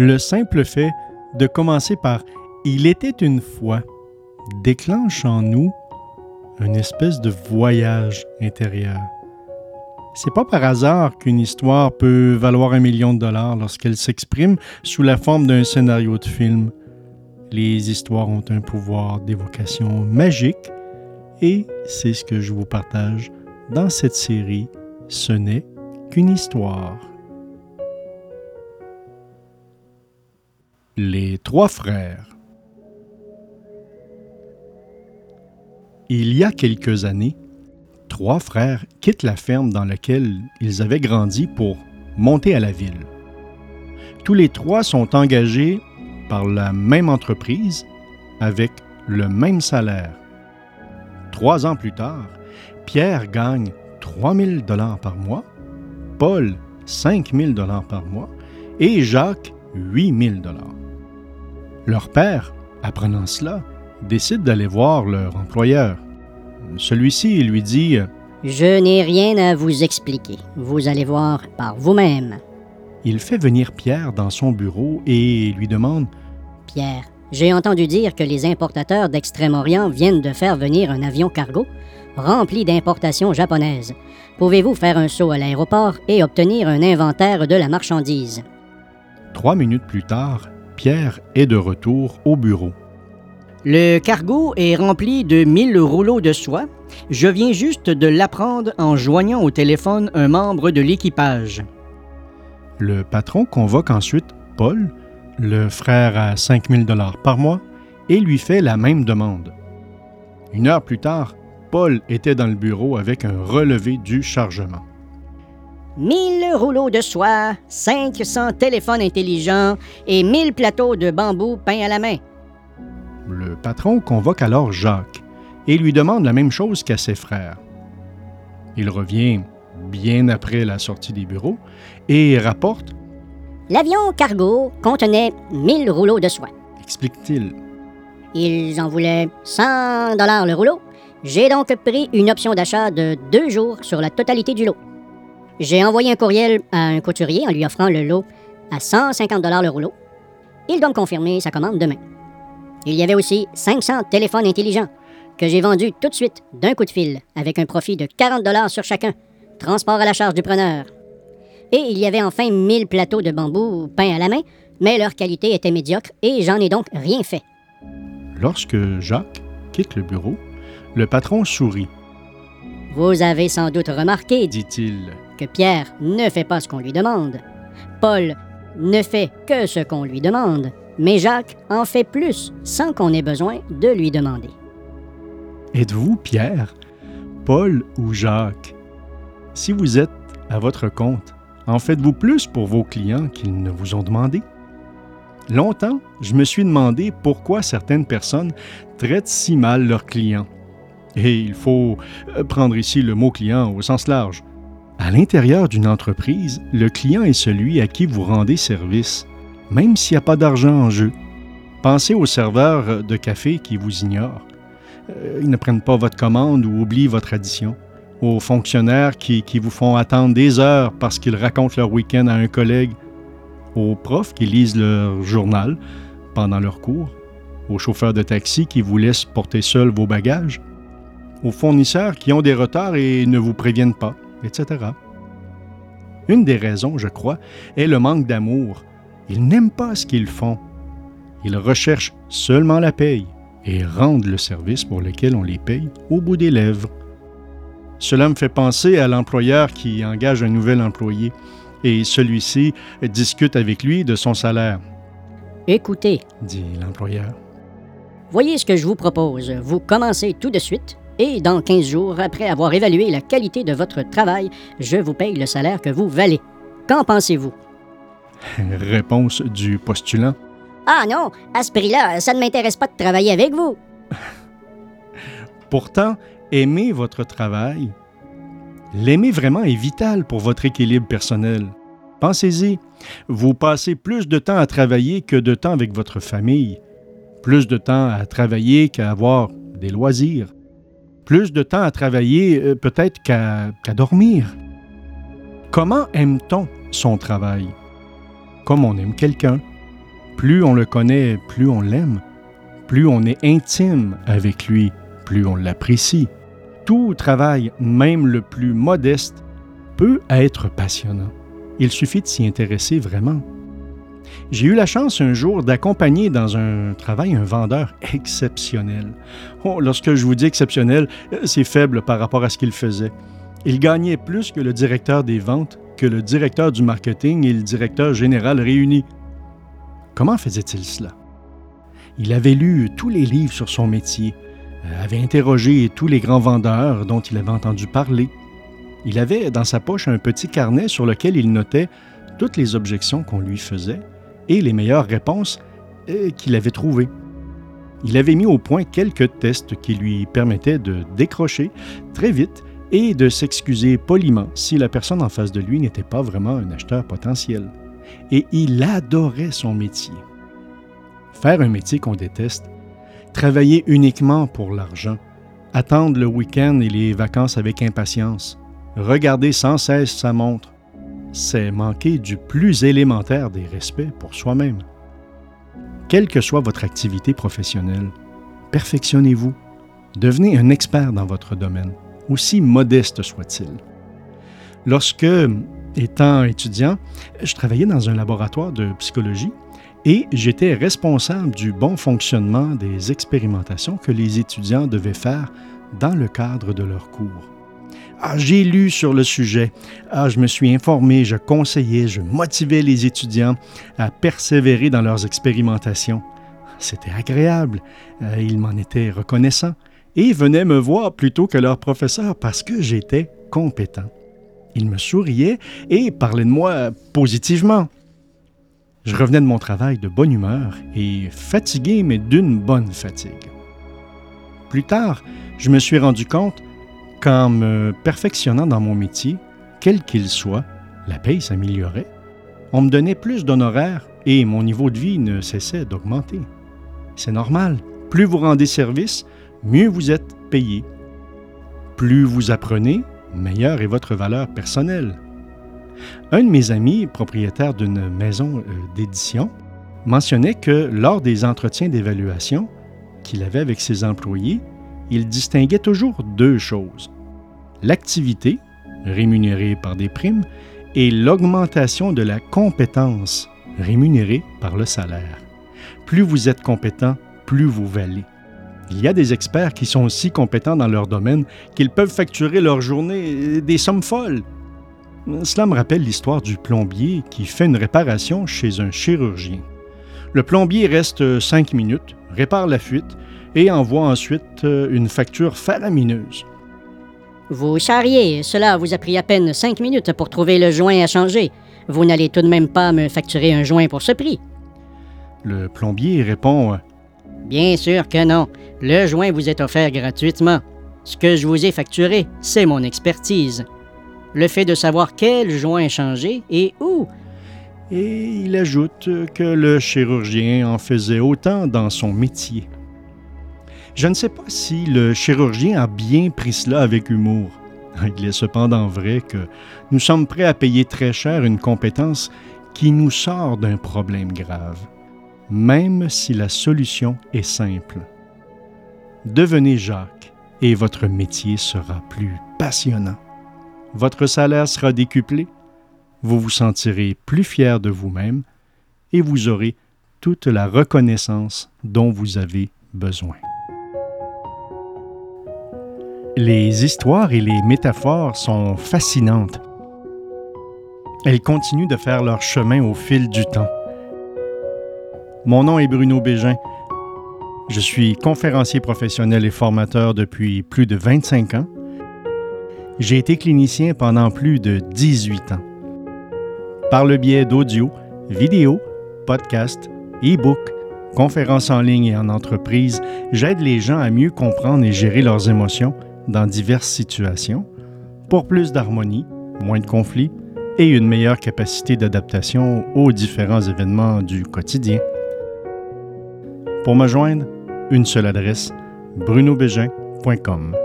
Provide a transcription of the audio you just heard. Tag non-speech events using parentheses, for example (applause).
Le simple fait de commencer par Il était une fois déclenche en nous une espèce de voyage intérieur. C'est pas par hasard qu'une histoire peut valoir un million de dollars lorsqu'elle s'exprime sous la forme d'un scénario de film. Les histoires ont un pouvoir d'évocation magique et c'est ce que je vous partage dans cette série Ce n'est qu'une histoire. Les trois frères. Il y a quelques années, trois frères quittent la ferme dans laquelle ils avaient grandi pour monter à la ville. Tous les trois sont engagés par la même entreprise avec le même salaire. Trois ans plus tard, Pierre gagne 3 000 dollars par mois, Paul 5 000 dollars par mois et Jacques 8 000 dollars. Leur père, apprenant cela, décide d'aller voir leur employeur. Celui-ci lui dit Je n'ai rien à vous expliquer. Vous allez voir par vous-même. Il fait venir Pierre dans son bureau et lui demande Pierre, j'ai entendu dire que les importateurs d'Extrême-Orient viennent de faire venir un avion cargo rempli d'importations japonaises. Pouvez-vous faire un saut à l'aéroport et obtenir un inventaire de la marchandise? Trois minutes plus tard, Pierre est de retour au bureau. Le cargo est rempli de 1000 rouleaux de soie. Je viens juste de l'apprendre en joignant au téléphone un membre de l'équipage. Le patron convoque ensuite Paul, le frère à 5000 dollars par mois, et lui fait la même demande. Une heure plus tard, Paul était dans le bureau avec un relevé du chargement. 1000 rouleaux de soie, 500 téléphones intelligents et 1000 plateaux de bambou peints à la main. Le patron convoque alors Jacques et lui demande la même chose qu'à ses frères. Il revient bien après la sortie des bureaux et rapporte L'avion cargo contenait 1000 rouleaux de soie. Explique-t-il. Ils en voulaient 100 dollars le rouleau. J'ai donc pris une option d'achat de deux jours sur la totalité du lot. J'ai envoyé un courriel à un couturier en lui offrant le lot à 150 dollars le rouleau. Il doit me confirmer sa commande demain. Il y avait aussi 500 téléphones intelligents que j'ai vendus tout de suite d'un coup de fil avec un profit de 40 dollars sur chacun, transport à la charge du preneur. Et il y avait enfin 1000 plateaux de bambou peints à la main, mais leur qualité était médiocre et j'en ai donc rien fait. Lorsque Jacques quitte le bureau, le patron sourit. Vous avez sans doute remarqué, dit-il, que Pierre ne fait pas ce qu'on lui demande. Paul ne fait que ce qu'on lui demande, mais Jacques en fait plus sans qu'on ait besoin de lui demander. Êtes-vous Pierre, Paul ou Jacques? Si vous êtes à votre compte, en faites-vous plus pour vos clients qu'ils ne vous ont demandé? Longtemps, je me suis demandé pourquoi certaines personnes traitent si mal leurs clients. Et il faut euh, prendre ici le mot client au sens large. À l'intérieur d'une entreprise, le client est celui à qui vous rendez service, même s'il n'y a pas d'argent en jeu. Pensez aux serveurs de café qui vous ignorent. Euh, ils ne prennent pas votre commande ou oublient votre addition. Aux fonctionnaires qui, qui vous font attendre des heures parce qu'ils racontent leur week-end à un collègue. Aux profs qui lisent leur journal pendant leur cours. Aux chauffeurs de taxi qui vous laissent porter seuls vos bagages aux fournisseurs qui ont des retards et ne vous préviennent pas, etc. Une des raisons, je crois, est le manque d'amour. Ils n'aiment pas ce qu'ils font. Ils recherchent seulement la paye et rendent le service pour lequel on les paye au bout des lèvres. Cela me fait penser à l'employeur qui engage un nouvel employé et celui-ci discute avec lui de son salaire. Écoutez, dit l'employeur. Voyez ce que je vous propose. Vous commencez tout de suite et dans 15 jours, après avoir évalué la qualité de votre travail, je vous paye le salaire que vous valez. Qu'en pensez-vous? (laughs) Réponse du postulant. Ah non, à ce prix-là, ça ne m'intéresse pas de travailler avec vous. (laughs) Pourtant, aimer votre travail, l'aimer vraiment est vital pour votre équilibre personnel. Pensez-y, vous passez plus de temps à travailler que de temps avec votre famille, plus de temps à travailler qu'à avoir des loisirs, plus de temps à travailler euh, peut-être qu'à dormir. Comment aime-t-on son travail? Comme on aime quelqu'un, Plus on le connaît, plus on l'aime. Plus on est intime avec lui, plus on l'apprécie. Tout travail, même le plus modeste, peut être passionnant. Il suffit de s'y intéresser vraiment. J'ai eu la chance un jour d'accompagner dans un travail un vendeur exceptionnel. Oh, lorsque je vous dis exceptionnel, c'est faible par rapport à ce qu'il faisait. Il gagnait plus que le directeur des ventes, que le directeur du marketing et le directeur général réunis. Comment faisait-il cela? Il avait lu tous les livres sur son métier, euh, avait interrogé tous les grands vendeurs dont il avait entendu parler. Il avait dans sa poche un petit carnet sur lequel il notait toutes les objections qu'on lui faisait et les meilleures réponses euh, qu'il avait trouvées. Il avait mis au point quelques tests qui lui permettaient de décrocher très vite et de s'excuser poliment si la personne en face de lui n'était pas vraiment un acheteur potentiel. Et il adorait son métier. Faire un métier qu'on déteste, travailler uniquement pour l'argent, attendre le week-end et les vacances avec impatience, regarder sans cesse sa montre, c'est manquer du plus élémentaire des respects pour soi-même. Quelle que soit votre activité professionnelle, perfectionnez-vous, devenez un expert dans votre domaine aussi modeste soit-il. Lorsque, étant étudiant, je travaillais dans un laboratoire de psychologie et j'étais responsable du bon fonctionnement des expérimentations que les étudiants devaient faire dans le cadre de leurs cours. Ah, j'ai lu sur le sujet, ah, je me suis informé, je conseillais, je motivais les étudiants à persévérer dans leurs expérimentations. C'était agréable, euh, ils m'en étaient reconnaissants et venaient me voir plutôt que leur professeur parce que j'étais compétent. Ils me souriaient et parlaient de moi positivement. Je revenais de mon travail de bonne humeur et fatigué, mais d'une bonne fatigue. Plus tard, je me suis rendu compte qu'en me perfectionnant dans mon métier, quel qu'il soit, la paye s'améliorait. On me donnait plus d'honoraires et mon niveau de vie ne cessait d'augmenter. C'est normal. Plus vous rendez service, mieux vous êtes payé. Plus vous apprenez, meilleure est votre valeur personnelle. Un de mes amis, propriétaire d'une maison euh, d'édition, mentionnait que lors des entretiens d'évaluation qu'il avait avec ses employés, il distinguait toujours deux choses. L'activité, rémunérée par des primes, et l'augmentation de la compétence, rémunérée par le salaire. Plus vous êtes compétent, plus vous valez. Il y a des experts qui sont si compétents dans leur domaine qu'ils peuvent facturer leur journée des sommes folles. Cela me rappelle l'histoire du plombier qui fait une réparation chez un chirurgien. Le plombier reste cinq minutes, répare la fuite et envoie ensuite euh, une facture faramineuse. Vous charriez, cela vous a pris à peine cinq minutes pour trouver le joint à changer. Vous n'allez tout de même pas me facturer un joint pour ce prix. Le plombier répond Bien sûr que non. Le joint vous est offert gratuitement. Ce que je vous ai facturé, c'est mon expertise. Le fait de savoir quel joint changer et où. Et il ajoute que le chirurgien en faisait autant dans son métier. Je ne sais pas si le chirurgien a bien pris cela avec humour. (laughs) Il est cependant vrai que nous sommes prêts à payer très cher une compétence qui nous sort d'un problème grave même si la solution est simple. Devenez Jacques et votre métier sera plus passionnant. Votre salaire sera décuplé, vous vous sentirez plus fier de vous-même et vous aurez toute la reconnaissance dont vous avez besoin. Les histoires et les métaphores sont fascinantes. Elles continuent de faire leur chemin au fil du temps. Mon nom est Bruno Bégin. Je suis conférencier professionnel et formateur depuis plus de 25 ans. J'ai été clinicien pendant plus de 18 ans. Par le biais d'audio, vidéo, podcast, e-book, conférences en ligne et en entreprise, j'aide les gens à mieux comprendre et gérer leurs émotions dans diverses situations pour plus d'harmonie, moins de conflits et une meilleure capacité d'adaptation aux différents événements du quotidien. Pour me joindre, une seule adresse brunobégin.com.